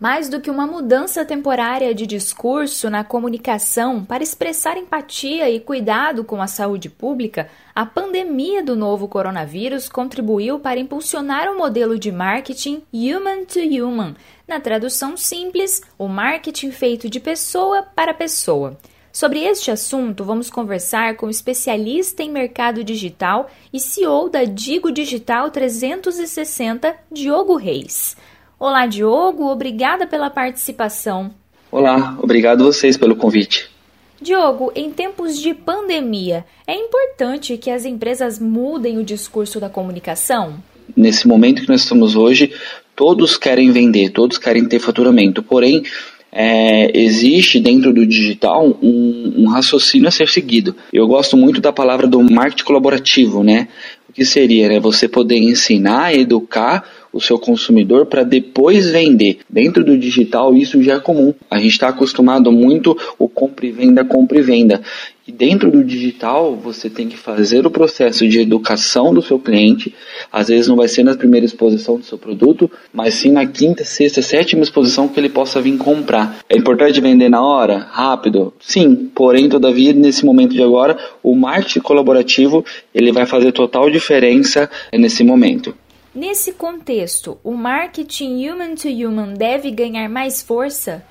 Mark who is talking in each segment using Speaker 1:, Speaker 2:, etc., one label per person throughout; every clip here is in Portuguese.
Speaker 1: Mais do que uma mudança temporária de discurso na comunicação para expressar empatia e cuidado com a saúde pública, a pandemia do novo coronavírus contribuiu para impulsionar o modelo de marketing human to human. Na tradução simples, o marketing feito de pessoa para pessoa. Sobre este assunto, vamos conversar com o especialista em mercado digital e CEO da Digo Digital 360, Diogo Reis. Olá, Diogo, obrigada pela participação.
Speaker 2: Olá, obrigado vocês pelo convite.
Speaker 1: Diogo, em tempos de pandemia, é importante que as empresas mudem o discurso da comunicação?
Speaker 2: Nesse momento que nós estamos hoje, todos querem vender, todos querem ter faturamento, porém, é, existe dentro do digital um, um, raciocínio a ser seguido. Eu gosto muito da palavra do marketing colaborativo, né? O que seria né, você poder ensinar, educar o seu consumidor para depois vender. Dentro do digital isso já é comum. A gente está acostumado muito o compra e venda, compra e venda. E dentro do digital você tem que fazer o processo de educação do seu cliente. Às vezes não vai ser na primeira exposição do seu produto, mas sim na quinta, sexta, sétima exposição que ele possa vir comprar. É importante vender na hora, rápido, sim. Porém, todavia, nesse momento de agora, o marketing colaborativo ele vai fazer total diferença nesse momento.
Speaker 1: Nesse contexto, o marketing human to human deve ganhar mais força?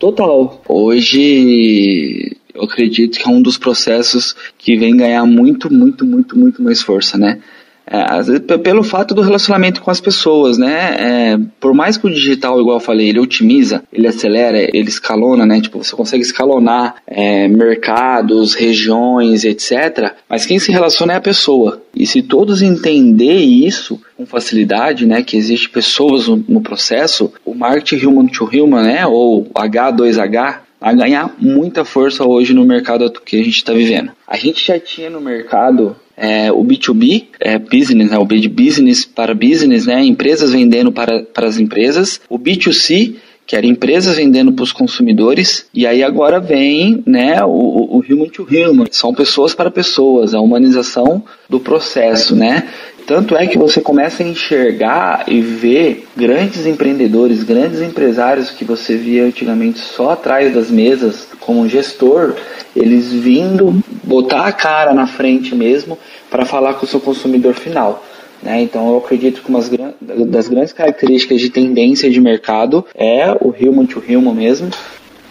Speaker 2: Total. Hoje eu acredito que é um dos processos que vem ganhar muito, muito, muito, muito mais força, né? É, pelo fato do relacionamento com as pessoas, né? É, por mais que o digital, igual eu falei, ele otimiza, ele acelera, ele escalona, né? Tipo, você consegue escalonar é, mercados, regiões, etc. Mas quem se relaciona é a pessoa. E se todos entenderem isso com facilidade, né? Que existe pessoas no, no processo, o marketing human to human, né? Ou H2H, a ganhar muita força hoje no mercado que a gente está vivendo. A gente já tinha no mercado é, o B2B, é, business, né, o B de business para business, né, empresas vendendo para, para as empresas, o B2C, que era empresas vendendo para os consumidores, e aí agora vem né, o, o human to human, são pessoas para pessoas, a humanização do processo, né? Tanto é que você começa a enxergar e ver grandes empreendedores, grandes empresários que você via antigamente só atrás das mesas como gestor, eles vindo botar a cara na frente mesmo para falar com o seu consumidor final. Né? Então eu acredito que uma das grandes características de tendência de mercado é o human to human mesmo,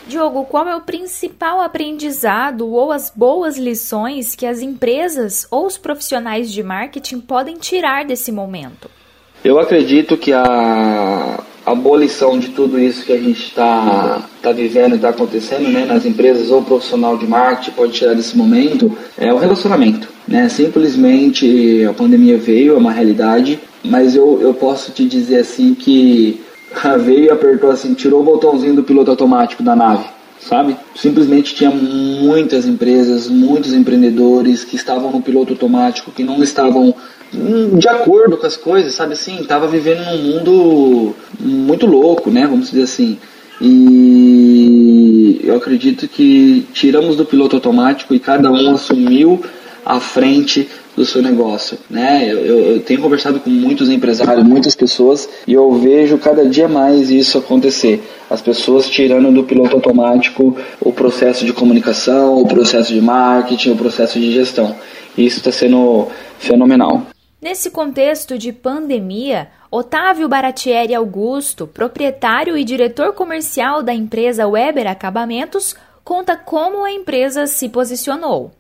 Speaker 1: Diogo, qual é o principal aprendizado ou as boas lições que as empresas ou os profissionais de marketing podem tirar desse momento?
Speaker 2: Eu acredito que a, abolição de tudo isso que a gente está tá vivendo e está acontecendo né, nas empresas ou profissional de marketing pode tirar desse momento é o relacionamento. Né? Simplesmente a pandemia veio, é uma realidade, mas eu, eu posso te dizer assim que veio e apertou assim, tirou o botãozinho do piloto automático da nave, sabe? Simplesmente tinha muitas empresas, muitos empreendedores que estavam no piloto automático, que não estavam hum, de acordo com as coisas, sabe assim? Tava vivendo num mundo muito louco, né? Vamos dizer assim. E eu acredito que tiramos do piloto automático e cada um assumiu a frente do seu negócio, né? Eu, eu, eu, tenho conversado com muitos empresários, muitas pessoas e eu vejo cada dia mais isso acontecer. As pessoas tirando do piloto automático o processo de comunicação, o processo de marketing, o processo de gestão. E isso está sendo fenomenal.
Speaker 1: Nesse contexto de pandemia, Otávio Baratieri Augusto, proprietário e diretor comercial da empresa Weber Acabamentos, conta como a empresa se posicionou.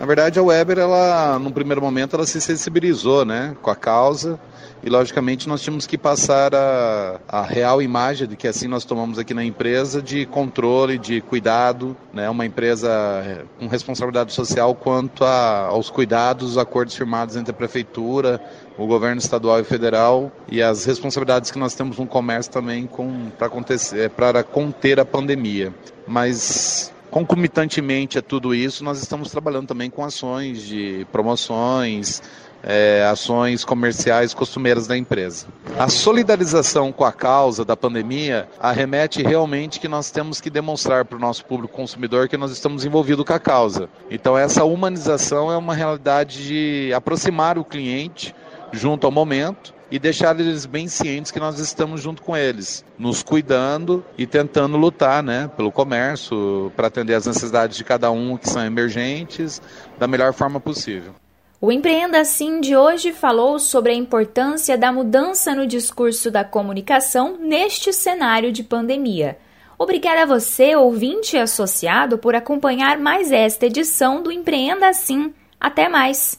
Speaker 3: Na verdade, a Weber, ela, no primeiro momento, ela se sensibilizou né, com a causa e, logicamente, nós tínhamos que passar a, a real imagem de que assim nós tomamos aqui na empresa de controle, de cuidado, né, uma empresa eh, com responsabilidade social quanto a, aos cuidados, os acordos firmados entre a prefeitura, o governo estadual e federal e as responsabilidades que nós temos no comércio também para eh, conter a pandemia. Mas Concomitantemente a tudo isso, nós estamos trabalhando também com ações de promoções, é, ações comerciais costumeiras da empresa. A solidarização com a causa da pandemia arremete realmente que nós temos que demonstrar para o nosso público consumidor que nós estamos envolvidos com a causa. Então, essa humanização é uma realidade de aproximar o cliente junto ao momento e deixar eles bem cientes que nós estamos junto com eles, nos cuidando e tentando lutar né, pelo comércio, para atender as necessidades de cada um que são emergentes da melhor forma possível.
Speaker 1: O Empreenda Assim de hoje falou sobre a importância da mudança no discurso da comunicação neste cenário de pandemia. Obrigada a você, ouvinte e associado, por acompanhar mais esta edição do Empreenda Assim. Até mais!